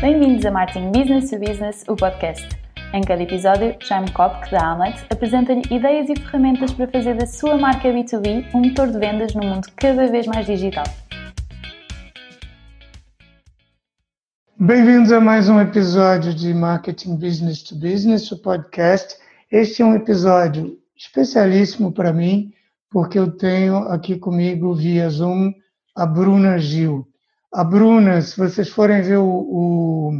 Bem-vindos a Marketing Business to Business, o podcast. Em cada episódio, Jaime Kopk, da Hamlet, apresenta-lhe ideias e ferramentas para fazer da sua marca B2B um motor de vendas num mundo cada vez mais digital. Bem-vindos a mais um episódio de Marketing Business to Business, o podcast. Este é um episódio especialíssimo para mim, porque eu tenho aqui comigo via Zoom a Bruna Gil. A Bruna, se vocês forem ver o, o,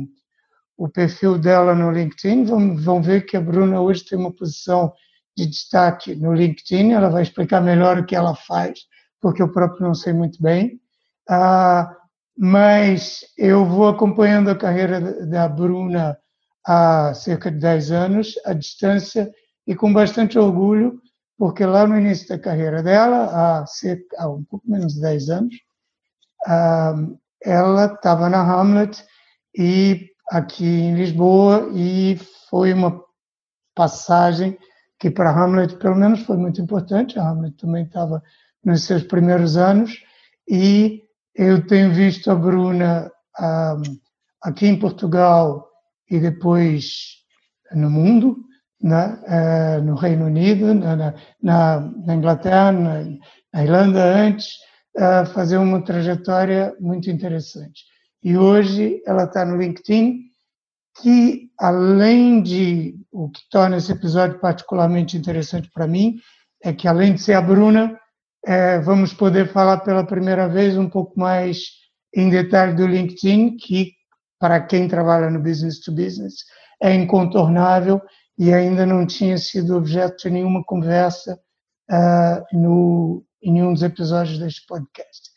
o perfil dela no LinkedIn, vão, vão ver que a Bruna hoje tem uma posição de destaque no LinkedIn. Ela vai explicar melhor o que ela faz, porque eu próprio não sei muito bem. Ah, mas eu vou acompanhando a carreira da Bruna há cerca de 10 anos, à distância, e com bastante orgulho, porque lá no início da carreira dela, há, cerca, há um pouco menos de 10 anos, ela estava na Hamlet e aqui em Lisboa e foi uma passagem que para Hamlet pelo menos foi muito importante. A Hamlet também estava nos seus primeiros anos e eu tenho visto a Bruna um, aqui em Portugal e depois no mundo, né? uh, no Reino Unido, na, na, na Inglaterra, na, na Irlanda antes, a fazer uma trajetória muito interessante. E hoje ela está no LinkedIn, que além de o que torna esse episódio particularmente interessante para mim, é que além de ser a Bruna, é, vamos poder falar pela primeira vez um pouco mais em detalhe do LinkedIn, que para quem trabalha no business to business é incontornável e ainda não tinha sido objeto de nenhuma conversa uh, no, em nenhum dos episódios deste podcast.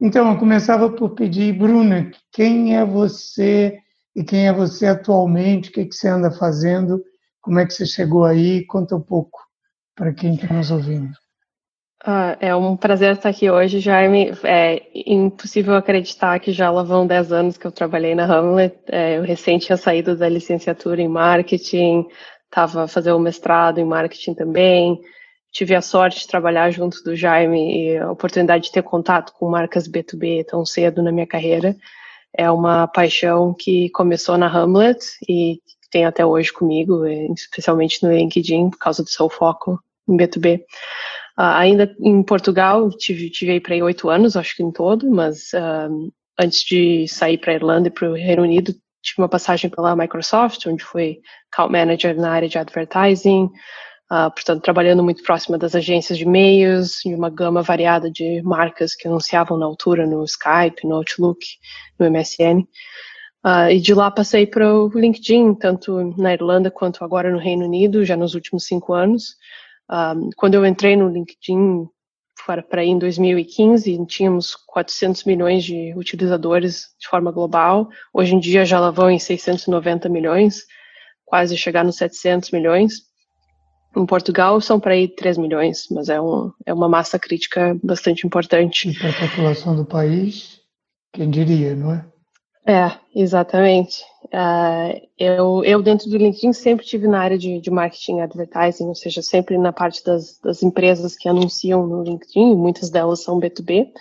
Então, eu começava por pedir, Bruna, quem é você e quem é você atualmente? O que, é que você anda fazendo? Como é que você chegou aí? Conta um pouco para quem está nos ouvindo. Ah, é um prazer estar aqui hoje, Jaime. É impossível acreditar que já lá vão 10 anos que eu trabalhei na Hamlet. É, eu recente tinha saído da licenciatura em marketing, estava fazendo o mestrado em marketing também, tive a sorte de trabalhar junto do Jaime e a oportunidade de ter contato com marcas B2B tão cedo na minha carreira. É uma paixão que começou na Hamlet e tem até hoje comigo, especialmente no LinkedIn, por causa do seu foco em B2B. Uh, ah, ainda em Portugal, tive, tive aí para oito anos, acho que em todo, mas uh, antes de sair para a Irlanda e para o Reino Unido, tive uma passagem pela Microsoft, onde fui account manager na área de advertising, Uh, portanto, trabalhando muito próxima das agências de e-mails, de uma gama variada de marcas que anunciavam na altura no Skype, no Outlook, no MSN. Uh, ah, e de lá passei para o LinkedIn, tanto na Irlanda quanto agora no Reino Unido, já nos últimos cinco anos. Um, ah, quando eu entrei no LinkedIn, para aí em 2015, tínhamos 400 milhões de utilizadores de forma global. Hoje em dia já lá vão em 690 milhões, quase chegar nos 700 milhões. Em Portugal são para aí 3 milhões, mas é, um, é uma massa crítica bastante importante. E para a população do país, quem diria, não é? É, exatamente. Uh, eu, eu, dentro do LinkedIn, sempre tive na área de, de marketing advertising, ou seja, sempre na parte das, das, empresas que anunciam no LinkedIn, muitas delas são B2B. Uh,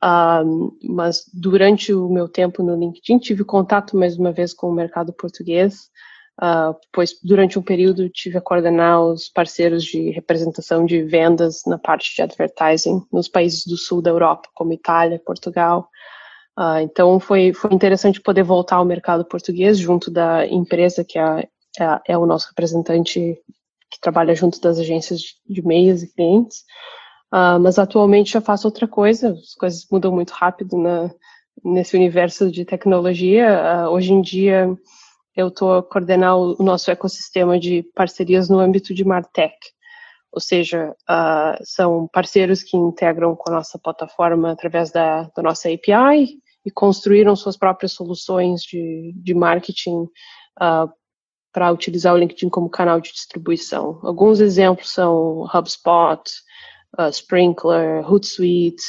ah, mas durante o meu tempo no LinkedIn, tive contato mais uma vez com o mercado português, Uh, pois durante um período tive a coordenar os parceiros de representação de vendas na parte de advertising nos países do sul da Europa, como Itália, Portugal. Uh, então foi, foi interessante poder voltar ao mercado português junto da empresa que é, é, é o nosso representante que trabalha junto das agências de meios e clientes. Uh, mas atualmente já faço outra coisa, as coisas mudam muito rápido na, nesse universo de tecnologia. hoje em dia eu estou a coordenar o nosso ecossistema de parcerias no âmbito de Martech, ou seja, uh, são parceiros que integram com a nossa plataforma através da, da nossa API e construíram suas próprias soluções de, de marketing uh, para utilizar o LinkedIn como canal de distribuição. Alguns exemplos são HubSpot, uh, Sprinkler, Hootsuite,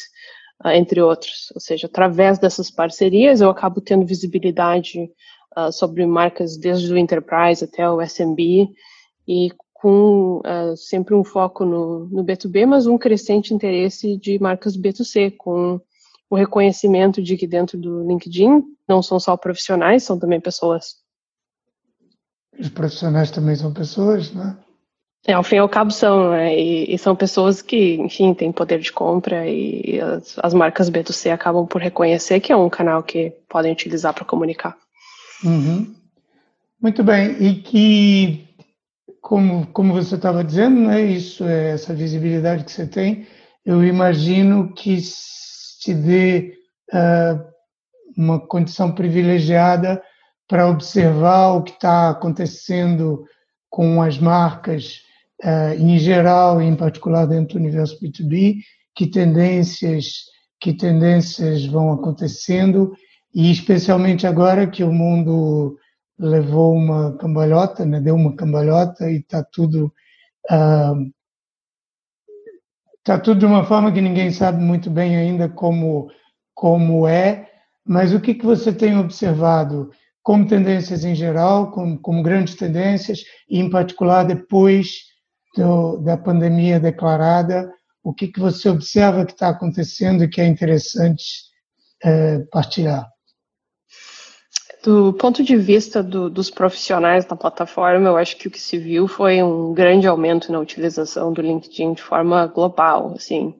entre outros. Ou seja, através dessas parcerias eu acabo tendo visibilidade uh, sobre marcas desde o enterprise até o SMB e com uh, sempre um foco no, no B2B, mas um crescente interesse de marcas B2C, com o reconhecimento de que dentro do LinkedIn não são só profissionais, são também pessoas. Os profissionais também são pessoas, né? É, ao fim e ao cabo são, né? E, e, são pessoas que, enfim, têm poder de compra e as, as marcas B2C acabam por reconhecer que é um canal que podem utilizar para comunicar. Uhum. Muito bem, e que, como, como você estava dizendo, né, isso é essa visibilidade que você tem, eu imagino que te dê uh, uma condição privilegiada para observar o que está acontecendo com as marcas uh, em geral, em particular dentro do universo B2B, que tendências que tendências vão acontecendo e especialmente agora que o mundo levou uma cambalhota, né, deu uma cambalhota e está tudo uh, tá tudo de uma forma que ninguém sabe muito bem ainda como como é, mas o que que você tem observado como tendências em geral, como, como grandes tendências e em particular depois do, da pandemia declarada, o que que você observa que está acontecendo e que é interessante é, partilhar? Do ponto de vista do, dos profissionais da plataforma, eu acho que o que se viu foi um grande aumento na utilização do LinkedIn de forma global. Assim,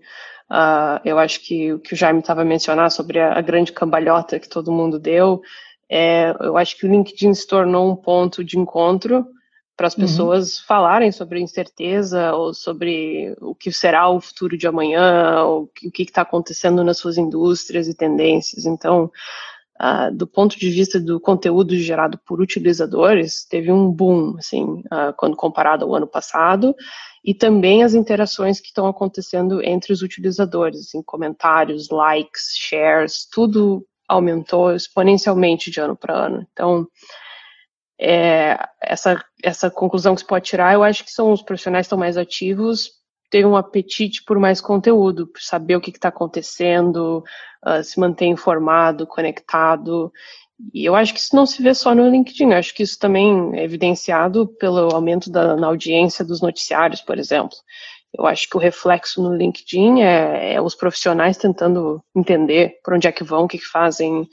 uh, eu acho que o que o Jaime estava a mencionar sobre a, a, grande cambalhota que todo mundo deu, é, eu acho que o LinkedIn se tornou um ponto de encontro para as uhum. pessoas uhum. falarem sobre incerteza ou sobre o que será o futuro de amanhã, ou o que está acontecendo nas suas indústrias e tendências. Então, Uh, do ponto de vista do conteúdo gerado por utilizadores, teve um boom, assim, uh, quando comparado ao ano passado, e também as interações que estão acontecendo entre os utilizadores, assim, comentários, likes, shares, tudo aumentou exponencialmente de ano para ano. Então, é, essa, essa conclusão que se pode tirar, eu acho que são os profissionais que estão mais ativos, têm um apetite por mais conteúdo, por saber o que está acontecendo, uh, se manter informado, conectado. E eu acho que isso não se vê só no LinkedIn, acho que isso também é evidenciado pelo aumento da na audiência dos noticiários, por exemplo. Eu acho que o reflexo no LinkedIn é, é os profissionais tentando entender por onde é que vão, o que, que fazem,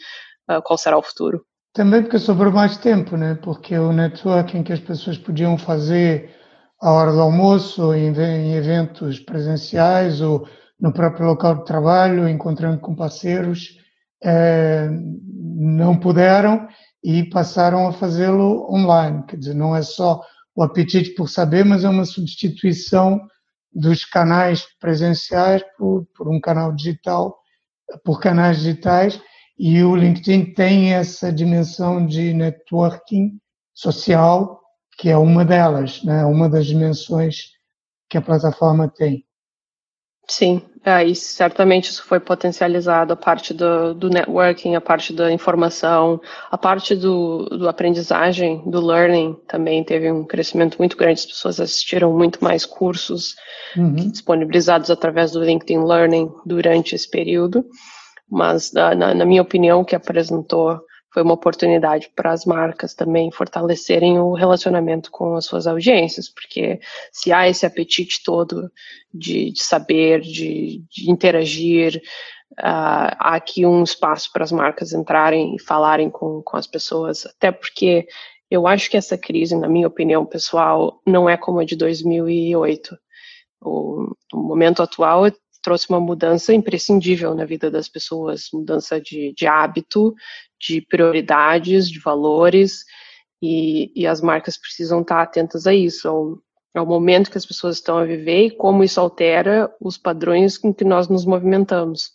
uh, qual será o futuro. Também porque sobrou mais tempo, né? Porque o networking que as pessoas podiam fazer à hora do almoço, em, em eventos presenciais ou no próprio local de trabalho, encontrando com parceiros, é, não puderam e passaram a fazê-lo online. Quer dizer, não é só o apetite por saber, mas é uma substituição dos canais presenciais por, por um canal digital, por canais digitais, e o LinkedIn tem essa dimensão de networking social, que é uma delas, né? uma das dimensões que a plataforma tem. Sim, aí certamente isso foi potencializado, a parte do, do networking, a parte da informação, a parte do, do aprendizagem, do learning também teve um crescimento muito grande, as pessoas assistiram muito mais cursos uhum. disponibilizados através do LinkedIn Learning durante esse período, mas na, na minha opinião, o que apresentou foi uma oportunidade para as marcas também fortalecerem o relacionamento com as suas audiências, porque se há esse apetite todo de, de saber, de, de interagir, uh, há aqui um espaço para as marcas entrarem e falarem com, com as pessoas, até porque eu acho que essa crise, na minha opinião pessoal, não é como a de 2008. O, o momento atual trouxe uma mudança imprescindível na vida das pessoas, mudança de, de hábito, de prioridades, de valores, e, e, as marcas precisam estar atentas a isso, ao, ao, momento que as pessoas estão a viver e como isso altera os padrões com que nós nos movimentamos.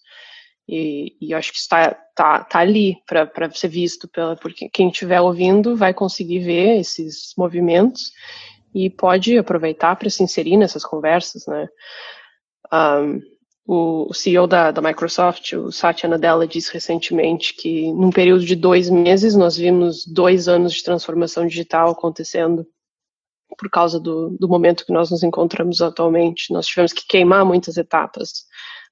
E, e acho que está tá, tá ali para ser visto, pela, porque quem estiver ouvindo vai conseguir ver esses movimentos e pode aproveitar para se inserir nessas conversas, né? Um, o CEO da, da Microsoft, o Satya Nadella, disse recentemente que num período de dois meses nós vimos dois anos de transformação digital acontecendo por causa do, do momento que nós nos encontramos atualmente. Nós tivemos que queimar muitas etapas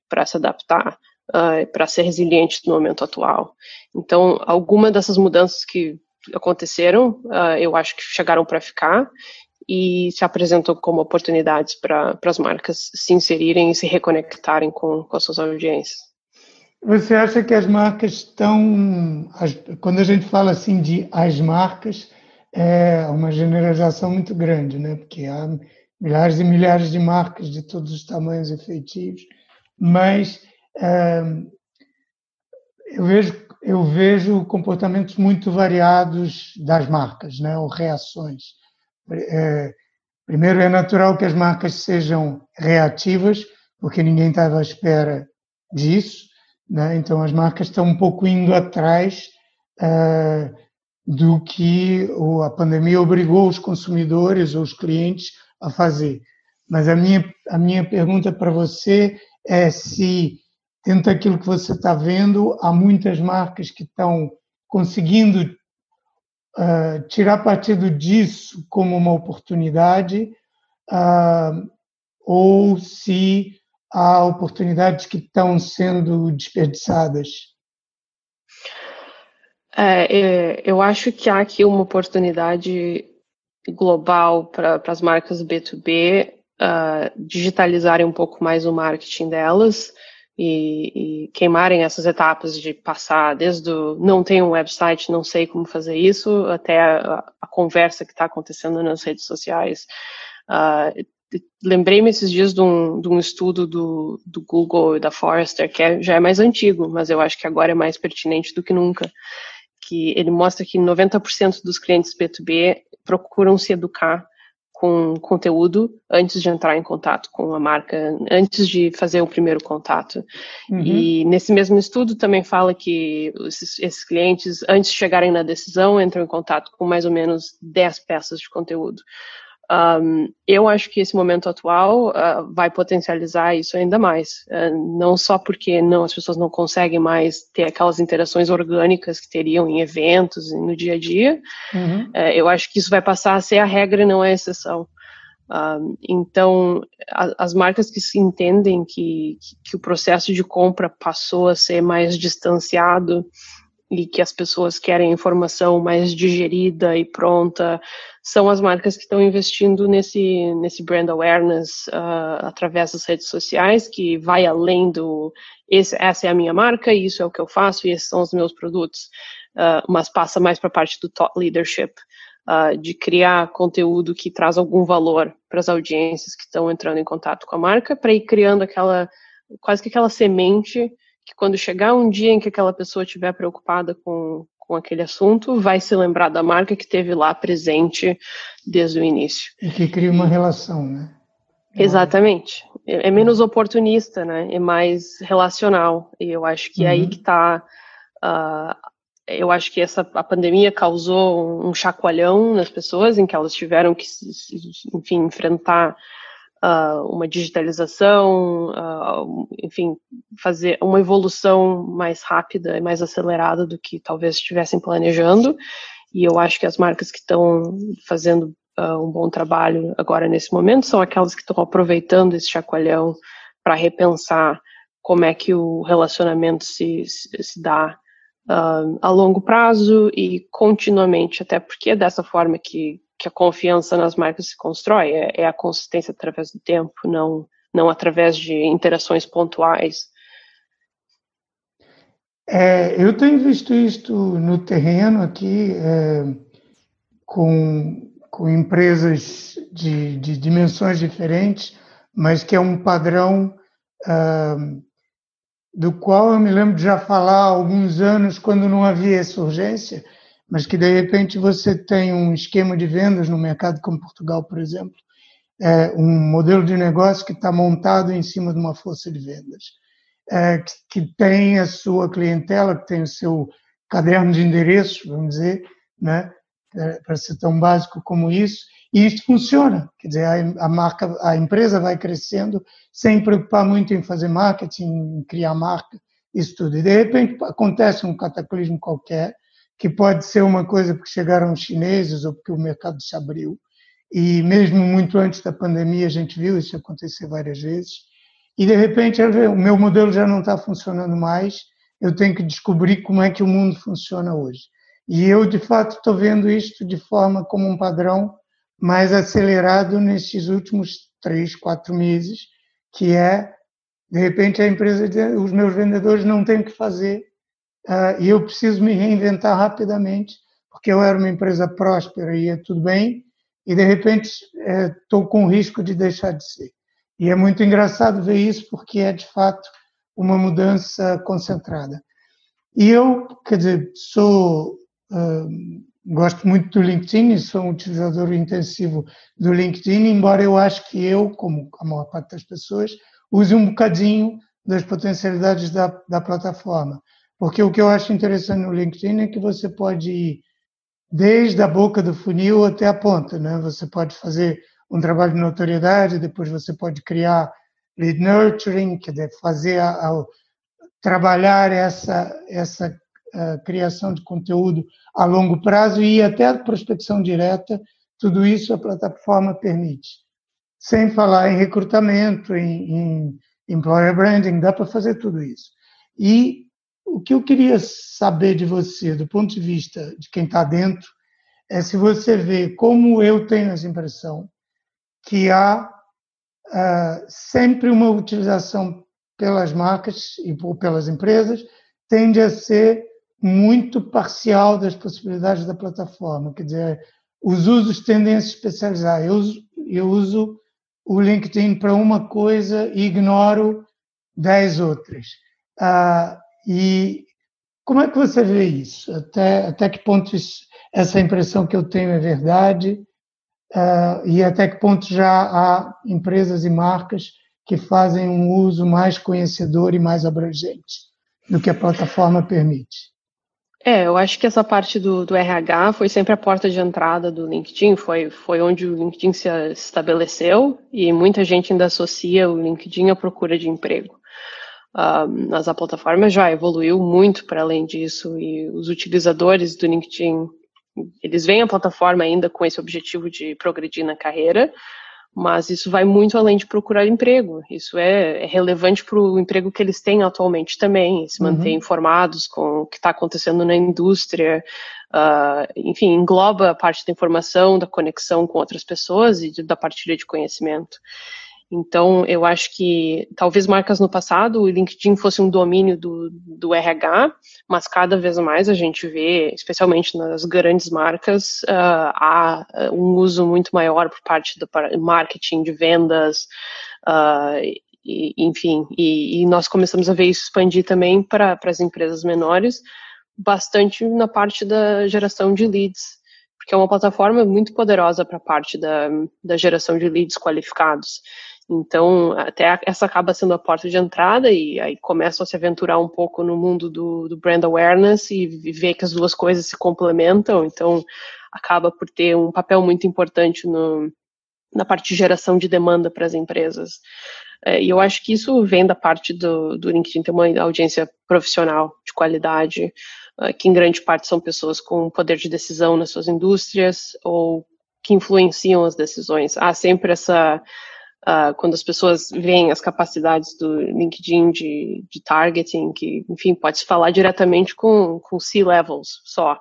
para se adaptar, uh, para ser resiliente no momento atual. Então, alguma dessas mudanças que aconteceram, uh, eu acho que chegaram para ficar e se apresentam como oportunidades para as marcas se inserirem e se reconectarem com, com as suas audiências. você acha que as marcas estão. Quando a gente fala assim de as marcas, é uma generalização muito grande, né? Porque há milhares e milhares de marcas de todos os tamanhos e feitios, mas é, eu vejo eu vejo comportamentos muito variados das marcas, né? Ou reações. É, primeiro é natural que as marcas sejam reativas, porque ninguém estava à espera disso. Né? Então, as marcas estão um pouco indo atrás uh, do que a pandemia obrigou os consumidores ou os clientes a fazer. Mas a minha, a minha pergunta para você é se, dentro daquilo que você está vendo, há muitas marcas que estão conseguindo uh, tirar partido disso como uma oportunidade, uh, ou se há oportunidades que estão sendo desperdiçadas? É, é eu acho que há aqui uma oportunidade global para as marcas B2B uh, ah, digitalizarem um pouco mais o marketing delas e, e, queimarem essas etapas de passar desde o não tenho um website, não sei como fazer isso, até a, a conversa que está acontecendo nas redes sociais. Uh, lembrei-me esses dias de um, de um estudo do, do, Google e da Forrester, que é, já é mais antigo, mas eu acho que agora é mais pertinente do que nunca, que ele mostra que 90% dos clientes B2B procuram se educar com conteúdo antes de entrar em contato com a marca, antes de fazer o primeiro contato. Uhum. E nesse mesmo estudo também fala que esses, esses, clientes, antes de chegarem na decisão, entram em contato com mais ou menos 10 peças de conteúdo. Um, eu acho que esse momento atual uh, vai potencializar isso ainda mais. Uh, não só porque não, as pessoas não conseguem mais ter aquelas interações orgânicas que teriam em eventos e no dia a dia. Uhum. Uh, eu acho que isso vai passar a ser a regra e não a exceção. então, a, as marcas que se entendem que, que, que o processo de compra passou a ser mais distanciado e que as pessoas querem informação mais digerida e pronta, são as marcas que estão investindo nesse, nesse brand awareness uh, através das redes sociais, que vai além do esse, essa é a minha marca, isso é o que eu faço e esses são os meus produtos, uh, mas passa mais para a parte do thought leadership, uh, de criar conteúdo que traz algum valor para as audiências que estão entrando em contato com a marca, para ir criando aquela, quase que aquela semente que quando chegar um dia em que aquela pessoa estiver preocupada com, com aquele assunto, vai se lembrar da marca que teve lá presente desde o início. E que cria uma relação, né? Exatamente. É, é menos oportunista, né? É mais relacional. E eu acho que uhum. é aí uhum. que está. Uh, ah, eu acho que essa a pandemia causou um chacoalhão nas pessoas, em que elas tiveram que, enfim, enfrentar uh, uma digitalização, uh, enfim, fazer uma evolução mais rápida e mais acelerada do que talvez estivessem planejando. E eu acho que as marcas que estão fazendo uh, um bom trabalho agora nesse momento são aquelas que estão aproveitando esse chacoalhão para repensar como é que o relacionamento se, se, se dá a longo prazo e continuamente, até porque é dessa forma que, que a confiança nas marcas se constrói, é, é a consistência através do tempo, não, não através de interações pontuais. É, eu tenho visto isto no terreno aqui, é, com, com empresas de, de, dimensões diferentes, mas que é um padrão uh, do qual eu me lembro de já falar há alguns anos, quando não havia essa urgência, mas que de repente você tem um esquema de vendas no mercado como Portugal, por exemplo, é um modelo de negócio que está montado em cima de uma força de vendas, é, que, que, tem a sua clientela, que tem o seu caderno de endereços, vamos dizer, né, para ser tão básico como isso, e isso funciona, quer dizer, a, a marca, a empresa vai crescendo sem preocupar muito em fazer marketing, em criar marca, isso tudo. E de repente acontece um cataclismo qualquer que pode ser uma coisa porque chegaram os chineses ou porque o mercado se abriu. E mesmo muito antes da pandemia, a gente viu isso acontecer várias vezes. E de repente, o meu modelo já não está funcionando mais, eu tenho que descobrir como é que o mundo funciona hoje. E eu, de fato, estou vendo isto de forma como um padrão mais acelerado nesses últimos três, quatro meses, que é De repente a empresa, os meus vendedores não têm o que fazer e eu preciso me reinventar rapidamente, porque eu era uma empresa próspera e ia tudo bem, e de repente estou uh, com risco de deixar de ser. E é muito engraçado ver isso, porque é de fato uma mudança concentrada. E eu, quer dizer, sou uh, gosto muito do LinkedIn sou um utilizador intensivo do LinkedIn, embora eu acho que eu, como a maior parte das pessoas, use um bocadinho das potencialidades da, da plataforma. Porque o que eu acho interessante no LinkedIn é que você pode ir desde a boca do funil até a ponta, né? Você pode fazer um trabalho de notoriedade, depois você pode criar lead nurturing, quer dizer, fazer a, a trabalhar essa essa criação de conteúdo a longo prazo e até a prospecção direta, tudo isso a plataforma permite. Sem falar em recrutamento, em, em employer branding, dá para fazer tudo isso. E o que eu queria saber de você, do ponto de vista de quem está dentro, é se você vê como eu tenho essa impressão que há uh, sempre uma utilização pelas marcas e pelas empresas tende a ser muito parcial das possibilidades da plataforma. Quer dizer, os usos tendem a se especializar. Eu eu uso o LinkedIn para uma coisa e ignoro dez outras. Ah, e como é que você vê isso? Até, até que ponto isso, essa impressão que eu tenho é verdade? Ah, e até que ponto já há empresas e marcas que fazem um uso mais conhecedor e mais abrangente do que a plataforma permite? É, eu acho que essa parte do, do, RH foi sempre a porta de entrada do LinkedIn, foi, foi onde o LinkedIn se estabeleceu e muita gente ainda associa o LinkedIn à procura de emprego. Mas a plataforma já evoluiu muito para além disso e os utilizadores do LinkedIn, eles veem a plataforma ainda com esse objetivo de progredir na carreira, mas isso vai muito além de procurar emprego. Isso é, é relevante para o emprego que eles têm atualmente também, se manter uhum. informados com o que está acontecendo na indústria. Uh, enfim, engloba a parte da informação, da conexão com outras pessoas e de, da partilha de conhecimento. Então, eu acho que talvez marcas no passado o LinkedIn fosse um domínio do, do RH, mas cada vez mais a gente vê, especialmente nas grandes marcas, uh, há uh, um uso muito maior por parte do marketing, de vendas, uh, e, enfim, e, e, nós começamos a ver isso expandir também para as empresas menores, bastante na parte da geração de leads porque é uma plataforma muito poderosa para a parte da, da geração de leads qualificados. Então, até essa acaba sendo a porta de entrada e aí começam a se aventurar um pouco no mundo do, do brand awareness e ver que as duas coisas se complementam. Então, acaba por ter um papel muito importante no, na parte de geração de demanda para as empresas. É, e eu acho que isso vem da parte do, do LinkedIn ter uma audiência profissional de qualidade, que em grande parte são pessoas com poder de decisão nas suas indústrias ou que influenciam as decisões. Há sempre essa Uh, quando as pessoas veem as capacidades do LinkedIn de, de targeting, que, enfim, pode se falar diretamente com, com C-levels só.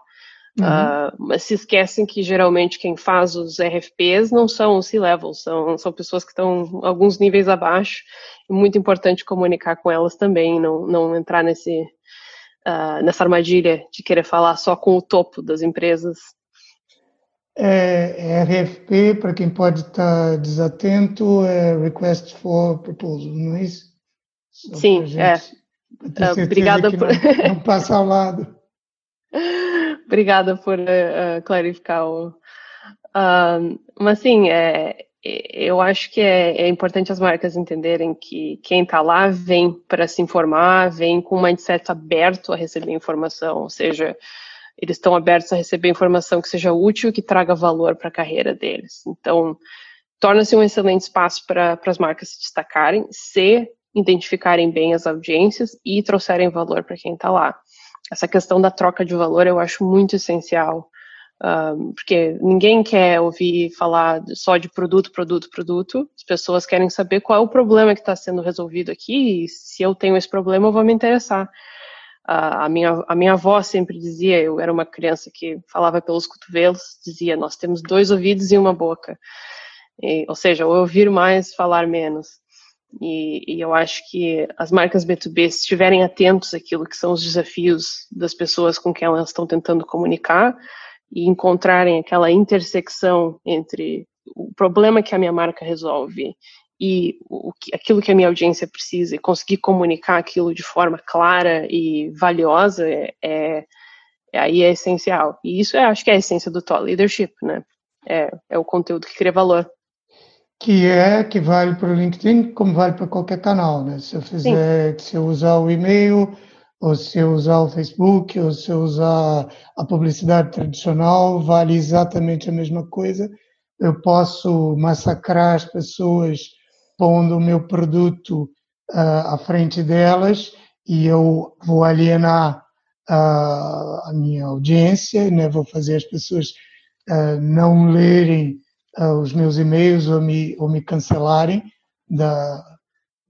Uhum. Uh, mas se esquecem que geralmente quem faz os RFPs não são os C-levels, são, são pessoas que estão alguns níveis abaixo. É muito importante comunicar com elas também, não, não entrar nesse, uh, nessa armadilha de querer falar só com o topo das empresas é, RFP, para quem pode estar desatento, é Request for Proposal, não é isso? Só Sim, gente, é. Uh, obrigada por. Não, não passa ao lado. obrigada por uh, clarificar o. Uh, mas sim, é, eu acho que é, é, importante as marcas entenderem que quem está lá vem para se informar, vem com um mindset aberto a receber informação, ou seja, eles estão abertos a receber informação que seja útil, que traga valor para a carreira deles. Então, torna-se um excelente espaço para as marcas se destacarem, se identificarem bem as audiências e trouxerem valor para quem está lá. Essa questão da troca de valor eu acho muito essencial, um, porque ninguém quer ouvir falar só de produto, produto, produto. As pessoas querem saber qual é o problema que está sendo resolvido aqui e se eu tenho esse problema eu vou me interessar a, minha, a minha avó sempre dizia, eu era uma criança que falava pelos cotovelos, dizia, nós temos dois ouvidos e uma boca. E, ou seja, ouvir mais, falar menos. E, e, eu acho que as marcas B2B, se estiverem atentos àquilo que são os desafios das pessoas com quem elas estão tentando comunicar e encontrarem aquela intersecção entre o problema que a minha marca resolve e o, aquilo que a minha audiência precisa e conseguir comunicar aquilo de forma clara e valiosa é, é, é aí é essencial. E isso é, acho que é a essência do thought leadership, né? É, é o conteúdo que cria valor que é que vale para o LinkedIn como vale para qualquer canal, né? Se eu fizer, Sim. se eu usar o e-mail, ou se eu usar o Facebook, ou se eu usar a publicidade tradicional, vale exatamente a mesma coisa. Eu posso massacrar as pessoas pondo o meu produto uh, à frente delas e eu vou alienar uh, a minha audiência, né? Vou fazer as pessoas uh, não lerem os meus e-mails ou me, ou me cancelarem da,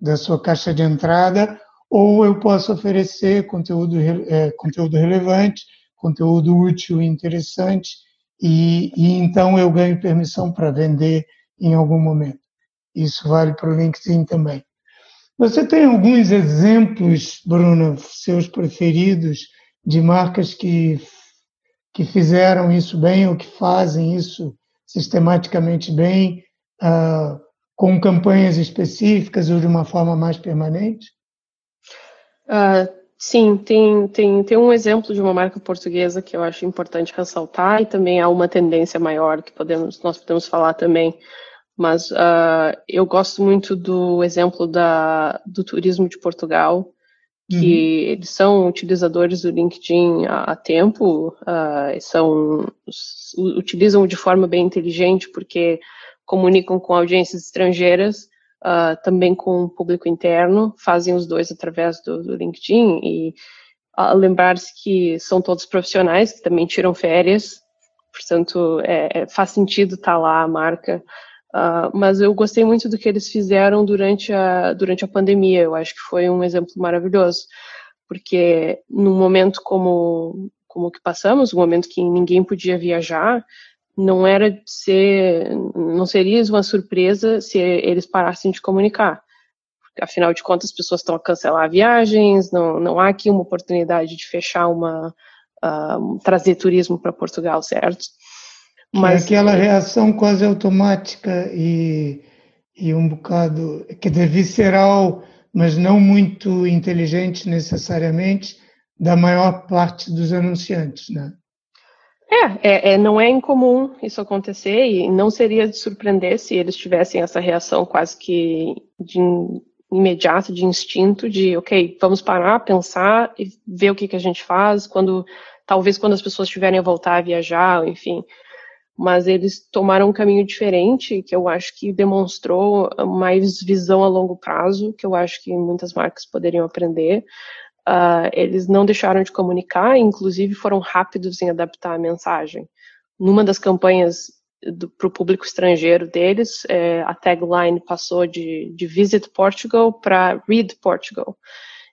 da sua caixa de entrada, ou eu posso oferecer conteúdo, é, conteúdo relevante, conteúdo útil e interessante, e, e então eu ganho permissão para vender em algum momento. Isso vale para o LinkedIn também. Você tem alguns exemplos, Bruna, seus preferidos, de marcas que, que fizeram isso bem ou que fazem isso sistematicamente bem, uh, com campanhas específicas ou de uma forma mais permanente? Uh, sim, tem, tem, tem um exemplo de uma marca portuguesa que eu acho importante ressaltar e também há uma tendência maior que podemos, nós podemos falar também. Mas uh, eu gosto muito do exemplo da, do turismo de Portugal, que uhum. eles são utilizadores do LinkedIn há, há tempo, uh, são, utilizam de forma bem inteligente porque comunicam com audiências estrangeiras, uh, também com o público interno, fazem os dois através do, do LinkedIn e uh, lembrar-se que são todos profissionais que também tiram férias, portanto é, é, faz sentido estar tá lá a marca Uh, mas eu gostei muito do que eles fizeram durante a, durante a pandemia. Eu acho que foi um exemplo maravilhoso, porque num momento como como que passamos, um momento que ninguém podia viajar, não era ser, não seria uma surpresa se eles parassem de comunicar. Afinal de contas, as pessoas estão a cancelar viagens, não, não há aqui uma oportunidade de fechar uma, uh, trazer turismo para Portugal, certo? Mas, é aquela reação quase automática e, e um bocado, quer dizer, visceral, mas não muito inteligente necessariamente, da maior parte dos anunciantes, né? É, é, é, não é incomum isso acontecer e não seria de surpreender se eles tivessem essa reação quase que de imediato, de instinto, de ok, vamos parar, pensar e ver o que, que a gente faz quando talvez quando as pessoas tiverem a voltar a viajar, enfim mas eles tomaram um caminho diferente, que eu acho que demonstrou mais visão a longo prazo, que eu acho que muitas marcas poderiam aprender. Uh, eles não deixaram de comunicar, inclusive foram rápidos em adaptar a mensagem. Numa das campanhas para o público estrangeiro deles, é, a tagline passou de, de Visit Portugal para Read Portugal,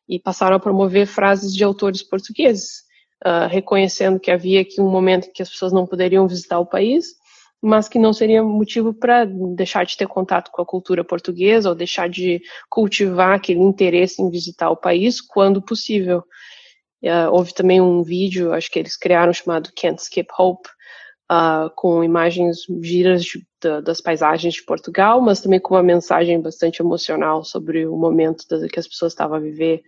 e passaram a promover frases de autores portugueses uh, reconhecendo que havia aqui um momento em que as pessoas não poderiam visitar o país, mas que não seria motivo para deixar de ter contato com a cultura portuguesa ou deixar de cultivar aquele interesse em visitar o país quando possível. Uh, houve também um vídeo, acho que eles criaram, chamado Can't Skip Hope, uh, com imagens giras de, de, das paisagens de Portugal, mas também com uma mensagem bastante emocional sobre o momento que as pessoas estavam a viver.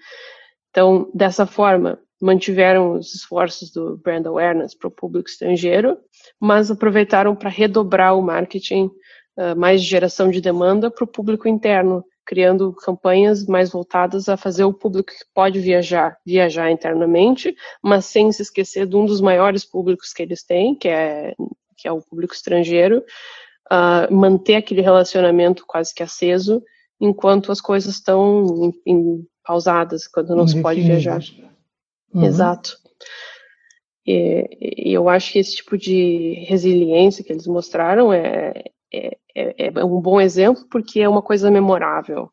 Então, dessa forma, mantiveram os esforços do brand awareness para o público estrangeiro, mas aproveitaram para redobrar o marketing uh, mais geração de demanda para o público interno, criando campanhas mais voltadas a fazer o público que pode viajar, viajar internamente, mas sem se esquecer de um dos maiores públicos que eles têm, que é, que é o público estrangeiro, uh, manter aquele relacionamento quase que aceso, enquanto as coisas estão em, em pausadas, quando não se pode viajar. Uhum. Exato. E, e, eu acho que esse tipo de resiliência que eles mostraram é, é, é, é um bom exemplo porque é uma coisa memorável.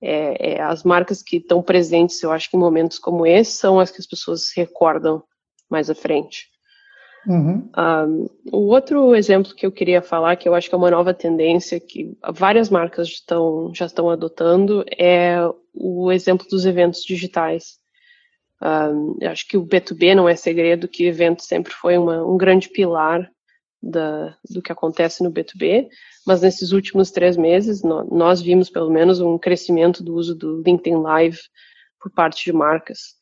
É, é, as marcas que estão presentes, eu acho que em momentos como esse, são as que as pessoas recordam mais à frente. Uhum. Um, o outro exemplo que eu queria falar, que eu acho que é uma nova tendência que várias marcas estão, já estão adotando, é o exemplo dos eventos digitais. Um, acho que o B2B não é segredo que evento sempre foi uma, um grande pilar da, do que acontece no B2B, mas nesses últimos três meses no, nós vimos pelo menos um crescimento do uso do LinkedIn Live por parte de marcas,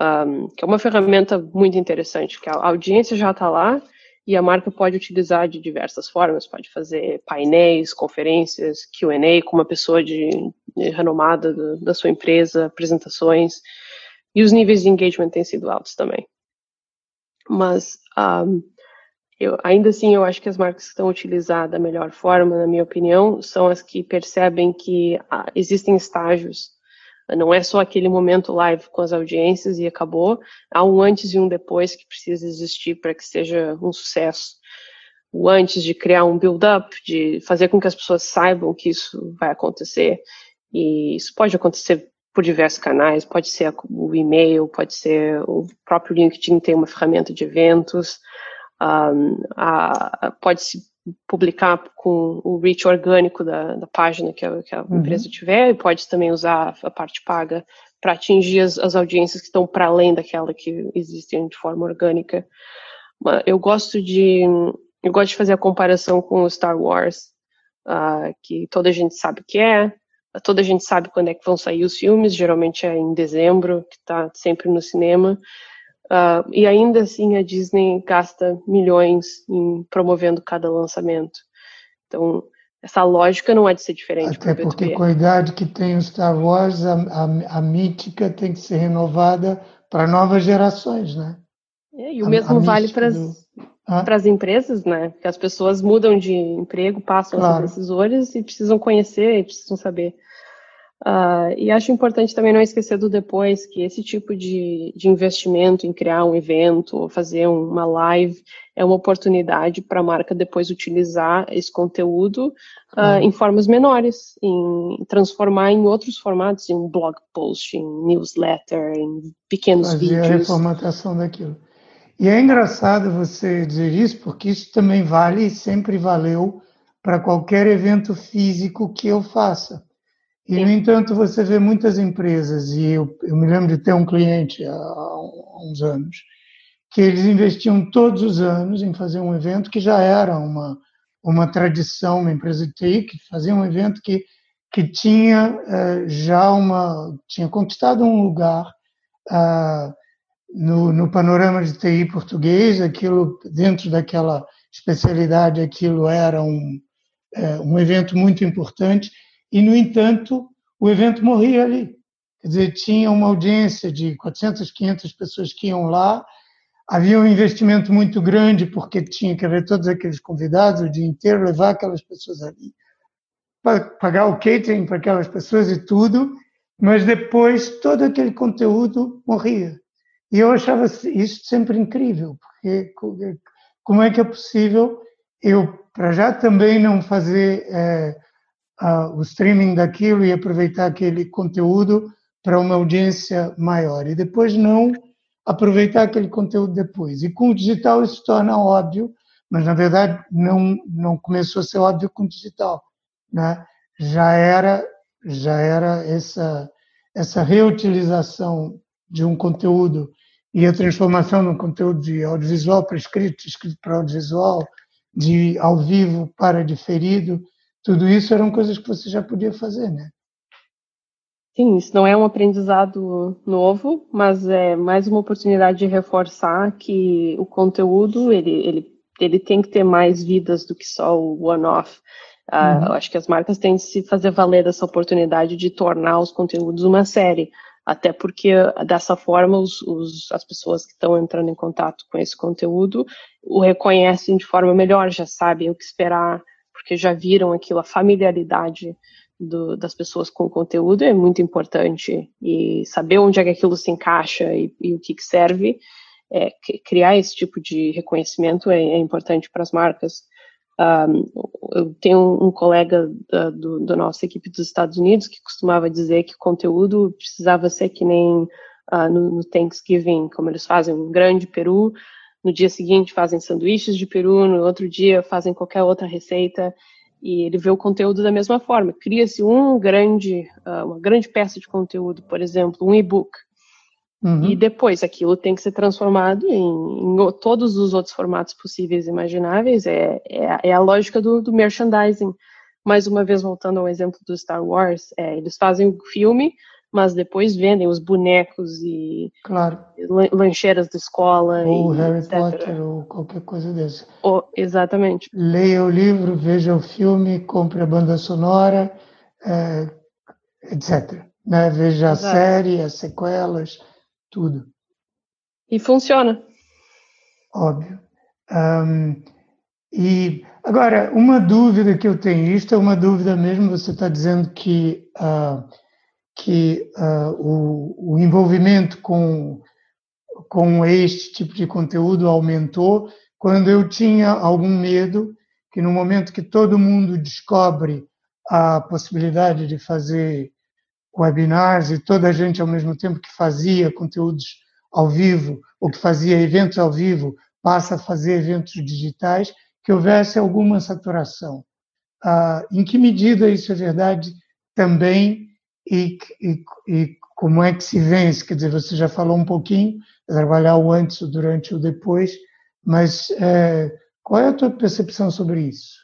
um, que é uma ferramenta muito interessante, que a audiência já está lá e a marca pode utilizar de diversas formas, pode fazer painéis, conferências, Q&A com uma pessoa de, de renomada do, da sua empresa, apresentações, e os níveis de engagement têm sido altos também. Mas um, eu, ainda assim, eu acho que as marcas que estão utilizadas da melhor forma, na minha opinião, são as que percebem que ah, existem estágios. Não é só aquele momento live com as audiências e acabou. Há um antes e um depois que precisa existir para que seja um sucesso. O antes de criar um build-up, de fazer com que as pessoas saibam que isso vai acontecer. E isso pode acontecer por diversos canais, pode ser o e-mail, pode ser o próprio LinkedIn tem uma ferramenta de eventos, um, a, pode se publicar com o reach orgânico da, da página que a, que a uhum. empresa tiver e pode também usar a parte paga para atingir as, as, audiências que estão para além daquela que existem de forma orgânica. Eu gosto de eu gosto de fazer a comparação com o Star Wars, uh, que toda a gente sabe que é, toda a gente sabe quando é que vão sair os filmes, geralmente é em dezembro, que está sempre no cinema. Uh, e ainda assim a Disney gasta milhões em promovendo cada lançamento. Então, essa lógica não é de ser diferente. Até porque com a idade que tem o Star Wars, a, a, a mítica tem que ser renovada para novas gerações, né? É, e o a, mesmo vale para as do... empresas, né? Que as pessoas mudam de emprego, passam claro. a ser decisores e precisam conhecer e precisam saber. Uh, e acho importante também não esquecer do depois, que esse tipo de, de investimento em criar um evento, fazer uma live, é uma oportunidade para a marca depois utilizar esse conteúdo uh, em formas menores, em transformar em outros formatos, em blog post, em newsletter, em pequenos Fazer vídeos. a reformatação daquilo. E é engraçado você dizer isso, porque isso também vale e sempre valeu para qualquer evento físico que eu faça. E, no entanto, você vê muitas empresas, e eu, eu me lembro de ter um cliente há, há, uns anos, que eles investiam todos os anos em fazer um evento que já era uma, uma tradição, uma empresa de TI, que fazia um evento que, que tinha eh, já uma. tinha conquistado um lugar ah, no, no panorama de TI português, aquilo, dentro daquela especialidade, aquilo era um, eh, um evento muito importante e, no entanto, o evento morria ali. Quer dizer, tinha uma audiência de 400, 500 pessoas que iam lá, havia um investimento muito grande, porque tinha que haver todos aqueles convidados o dia inteiro, levar aquelas pessoas ali, pagar o catering para aquelas pessoas e tudo, mas depois todo aquele conteúdo morria. E eu achava isso sempre incrível, porque como é que é possível eu, para já também não fazer é, o streaming daquilo e aproveitar aquele conteúdo para uma audiência maior. E depois não aproveitar aquele conteúdo depois. E com o digital isso se torna óbvio, mas na verdade não, não começou a ser óbvio com o digital. Né? Já era, já era essa, essa reutilização de um conteúdo e a transformação um conteúdo de audiovisual para escrito, escrito para audiovisual, de ao vivo para diferido, tudo isso eram coisas que você já podia fazer, né? Sim, isso não é um aprendizado novo, mas é mais uma oportunidade de reforçar que o conteúdo ele, ele, ele tem que ter mais vidas do que só o one-off. Uh, Eu acho que as marcas têm de se fazer valer dessa oportunidade de tornar os conteúdos uma série, até porque dessa forma os, os, as pessoas que estão entrando em contato com esse conteúdo o reconhecem de forma melhor, já sabem o que esperar, porque já viram aquilo, a familiaridade do, das pessoas com o conteúdo é muito importante e saber onde é que aquilo se encaixa e, e o que, que serve, é, criar esse tipo de reconhecimento é, é importante para as marcas. Um, eu tenho um, colega da do, nossa equipe dos Estados Unidos que costumava dizer que o conteúdo precisava ser que nem uh, no, no, Thanksgiving, como eles fazem um grande peru, no dia seguinte fazem sanduíches de peru, no outro dia fazem qualquer outra receita e ele vê o conteúdo da mesma forma. Cria-se um grande, uh, uma grande peça de conteúdo, por exemplo, um e-book. Uhum. E depois aquilo tem que ser transformado em, em, todos os outros formatos possíveis e imagináveis. É, é, é a lógica do, do, merchandising. Mais uma vez, voltando ao exemplo do Star Wars, é, eles fazem o filme, mas depois vendem os bonecos e claro. lancheiras da escola. Ou Harry etc. Potter, ou qualquer coisa desse. Exatamente. Leia o livro, veja o filme, compre a banda sonora, é, etc. Né? Veja Exato. a série, as sequelas, tudo. E funciona. Óbvio. Um, e agora, uma dúvida que eu tenho, isto é uma dúvida mesmo, você está dizendo que uh, que uh, o, o, envolvimento com, com este tipo de conteúdo aumentou quando eu tinha algum medo que no momento que todo mundo descobre a possibilidade de fazer webinars e toda a gente ao mesmo tempo que fazia conteúdos ao vivo ou que fazia eventos ao vivo passa a fazer eventos digitais, que houvesse alguma saturação. Ah, em que medida isso é verdade também e, e, e, como é que se vence? Quer dizer, você já falou um pouquinho, trabalhar o antes, o durante e o depois, mas é, qual é a tua percepção sobre isso?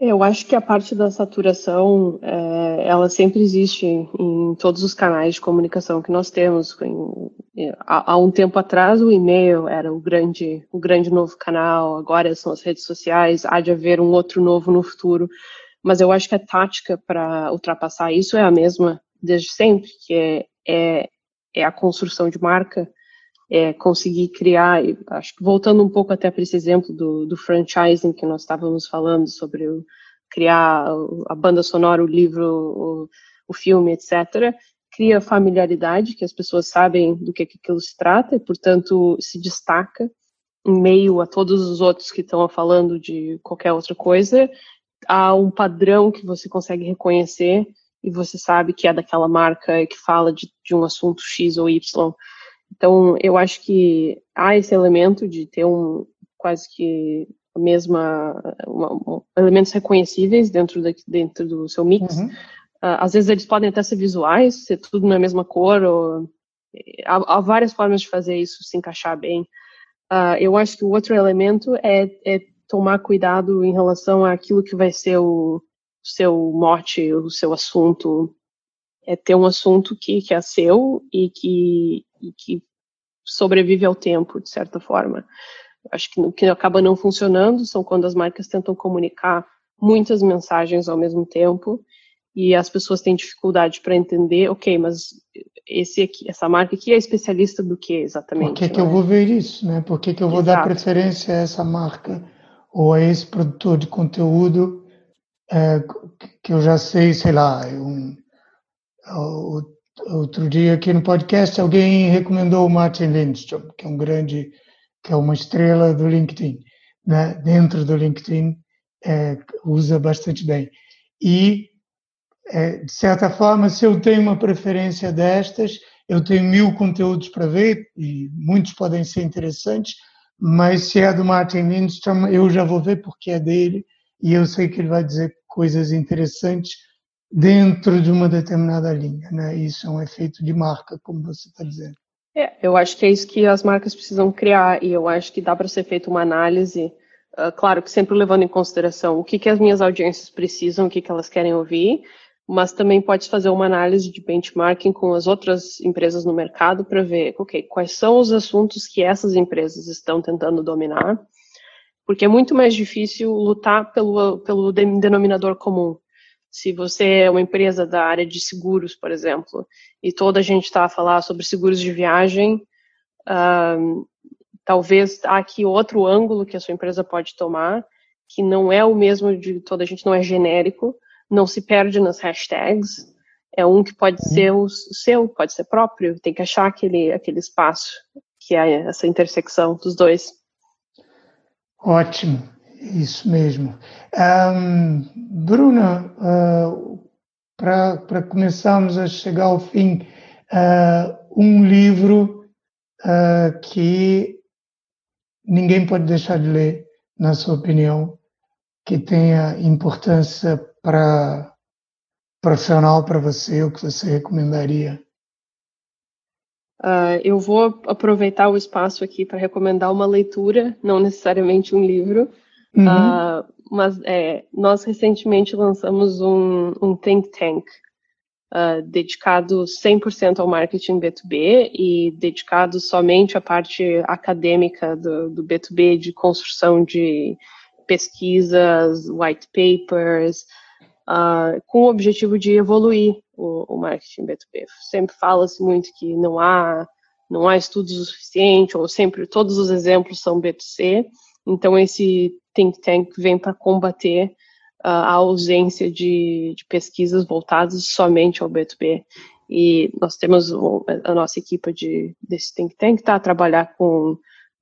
Eu acho que a parte da saturação, é, ela sempre existe em, em, todos os canais de comunicação que nós temos. Em, há, há, um tempo atrás, o e-mail era o grande, o grande novo canal, agora são as redes sociais, há de haver um outro novo no futuro mas eu acho que a tática para ultrapassar isso é a mesma desde sempre, que é, é, é a construção de marca, é conseguir criar, acho que voltando um pouco até para esse exemplo do, do franchising que nós estávamos falando sobre o, criar a banda sonora, o livro, o, o filme, etc., cria familiaridade, que as pessoas sabem do que, que aquilo se trata e, portanto, se destaca em meio a todos os outros que estão falando de qualquer outra coisa há um padrão que você consegue reconhecer e você sabe que é daquela marca que fala de, de um assunto X ou Y. Então, eu acho que há esse elemento de ter um quase que a mesma uma, um, elementos reconhecíveis dentro da, dentro do seu mix. Uhum. Uh, às vezes eles podem até ser visuais, ser tudo na mesma cor. Ou, há, há várias formas de fazer isso se encaixar bem. Uh, eu acho que o outro elemento é, é tomar cuidado em relação àquilo que vai ser o seu mote, o seu assunto. É ter um assunto que, que é seu e que, e que sobrevive ao tempo, de certa forma. Acho que o que acaba não funcionando são quando as marcas tentam comunicar muitas mensagens ao mesmo tempo e as pessoas têm dificuldade para entender, ok, mas esse aqui, essa marca aqui é especialista do que exatamente? Por que, que eu vou ver isso, né? Por que, que eu vou Exato. dar preferência a essa marca? ou a esse produtor de conteúdo é, que eu já sei, sei lá, um, outro dia aqui no podcast alguém recomendou o Martin Lindstrom, que é um grande, que é uma estrela do LinkedIn, né? dentro do LinkedIn é, usa bastante bem. E, é, de certa forma, se eu tenho uma preferência destas, eu tenho mil conteúdos para ver, e muitos podem ser interessantes, mas se é do Martin Lindstrom, eu já vou ver porque é dele e eu sei que ele vai dizer coisas interessantes dentro de uma determinada linha, né? Isso é um efeito de marca, como você está dizendo. É, eu acho que é isso que as marcas precisam criar e eu acho que dá para ser feita uma análise, uh, claro que sempre levando em consideração o que, que as minhas audiências precisam, o que, que elas querem ouvir, mas também pode fazer uma análise de benchmarking com as outras empresas no mercado para ver, ok, quais são os assuntos que essas empresas estão tentando dominar, porque é muito mais difícil lutar pelo, pelo denominador comum. Se você é uma empresa da área de seguros, por exemplo, e toda a gente está a falar sobre seguros de viagem, um, talvez há aqui outro ângulo que a sua empresa pode tomar, que não é o mesmo de toda a gente, não é genérico, não se perde nas hashtags. É um que pode uhum. ser o seu, pode ser próprio. Tem que achar aquele, aquele espaço que é essa intersecção dos dois. Ótimo, isso mesmo. Um, Bruna, uh, para começarmos a chegar ao fim, uh, um livro uh, que ninguém pode deixar de ler, na sua opinião, que tenha importância para profissional para você, o que você recomendaria? Uh, eu vou aproveitar o espaço aqui para recomendar uma leitura, não necessariamente um livro, uhum. uh, mas é, nós recentemente lançamos um, um think tank uh, dedicado 100% ao marketing B2B e dedicado somente à parte acadêmica do, do B2B, de construção de pesquisas, white papers, uh, com o objetivo de evoluir o, o marketing B2B. Sempre fala-se muito que não há não há estudos o suficiente, ou sempre todos os exemplos são B2C, então esse think tank vem para combater uh, a ausência de, de, pesquisas voltadas somente ao B2B. E nós temos a nossa equipe de, desse think tank está a trabalhar com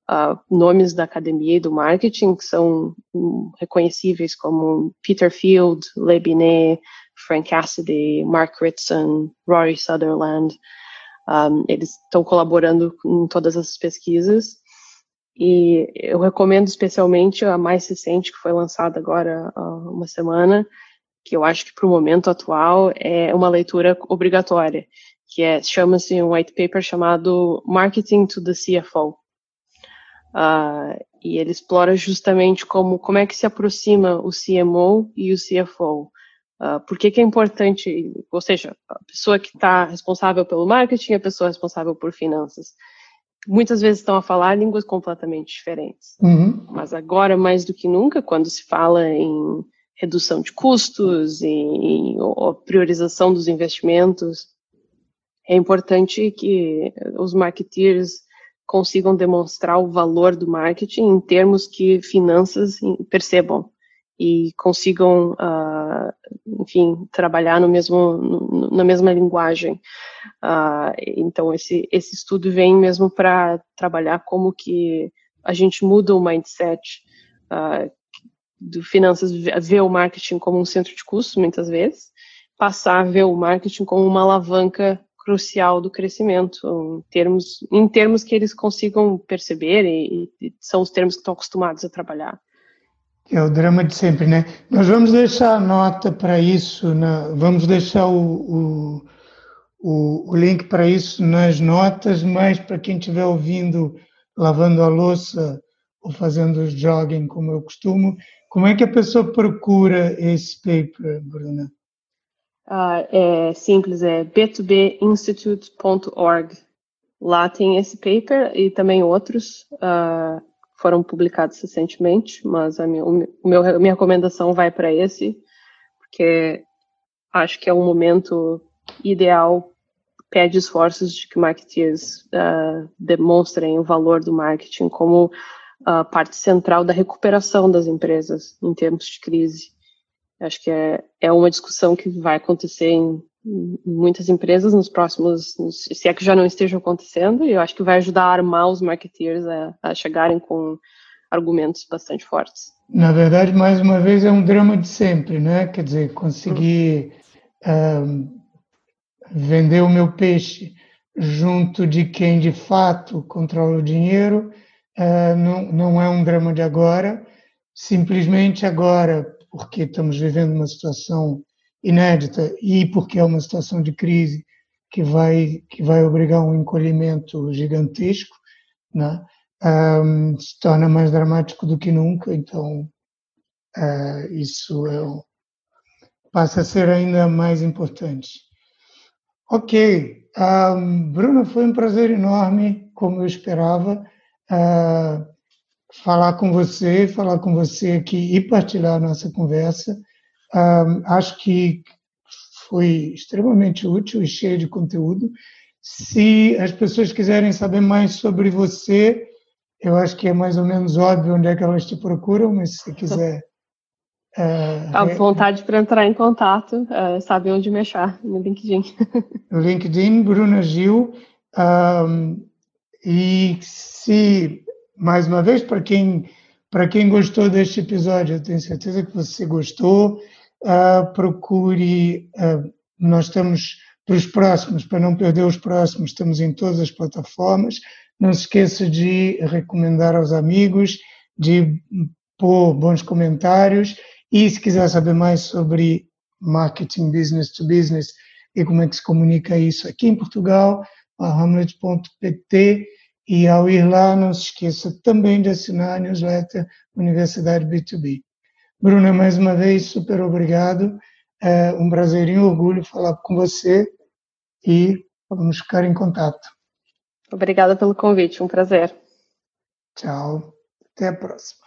uh, nomes da academia e do marketing que são um, reconhecíveis como Peter Field, Le Binet, Frank Cassidy, Mark Ritson, Rory Sutherland. Um, eles estão colaborando em todas essas pesquisas. E eu recomendo especialmente a mais recente, que foi lançada agora há uma semana, que eu acho que para o momento atual é uma leitura obrigatória, que é chama-se um white paper chamado Marketing to the CFO. Uh, e ele explora justamente como, como é que se aproxima o CMO e o CFO. Uh, ah, por que, que é importante, ou seja, a pessoa que está responsável pelo marketing e a pessoa responsável por finanças. Muitas vezes estão a falar línguas completamente diferentes. Uhum. Mas agora, mais do que nunca, quando se fala em redução de custos, em, em priorização dos investimentos, é importante que os marketeers consigam demonstrar o valor do marketing em termos que finanças percebam e consigam, uh, enfim, trabalhar no mesmo, no, na mesma linguagem. Uh, então, esse, esse estudo vem mesmo para trabalhar como que a gente muda o mindset uh, do finanças, ver o marketing como um centro de custos, muitas vezes, passar a ver o marketing como uma alavanca crucial do crescimento, em termos, em termos que eles consigam perceber e, e são os termos que estão acostumados a trabalhar. É o drama de sempre, né? Nós vamos deixar a nota para isso, na, vamos deixar o, o, o, o link para isso nas notas, mas para quem estiver ouvindo, lavando a louça ou fazendo jogging, como eu costumo, como é que a pessoa procura esse paper, Bruna? Uh, é simples, é b2binstitute.org. Lá tem esse paper e também outros uh, foram publicados recentemente, mas a minha, o meu, a minha recomendação vai para esse, porque acho que é um momento ideal, pede esforços de que marketeers uh, demonstrem o valor do marketing como parte central da recuperação das empresas em tempos de crise. Acho que é, é uma discussão que vai acontecer em muitas empresas nos próximos, se é que já não esteja acontecendo, e eu acho que vai ajudar a armar os marketeers a, a chegarem com argumentos bastante fortes. Na verdade, mais uma vez, é um drama de sempre, né? Quer dizer, conseguir um, vender o meu peixe junto de quem de fato controla o dinheiro uh, não, não é um drama de agora. Simplesmente agora, porque estamos vivendo uma situação inédita e porque é uma situação de crise que vai que vai obrigar um encolhimento gigantesco, né? Um, se torna mais dramático do que nunca. Então uh, isso é, passa a ser ainda mais importante. Ok, um, foi um prazer enorme, como eu esperava. Uh, falar com você, falar com você aqui e partilhar a nossa conversa. Um, acho que foi extremamente útil e cheio de conteúdo. Se as pessoas quiserem saber mais sobre você, eu acho que é mais ou menos óbvio onde é que elas te procuram, mas se quiser. Uh, à vontade para entrar em contato, uh, sabe onde me achar no LinkedIn. No LinkedIn, Bruna Gil. Um, e se mais uma vez, para quem, para quem gostou deste episódio, eu tenho certeza que você gostou. Uh, procure, uh, nós estamos para os próximos, para não perder os próximos, estamos em todas as plataformas. Não se esqueça de recomendar aos amigos, de pôr bons comentários e se quiser saber mais sobre marketing business to business e como é que se comunica isso aqui em Portugal, hamlet.pt e ao ir lá não se esqueça também de assinar a newsletter Universidade B2B. Bruna, mais uma vez, super obrigado. É um prazer e um orgulho falar com você e vamos ficar em contato. Obrigada pelo convite, um prazer. Tchau, até a próxima.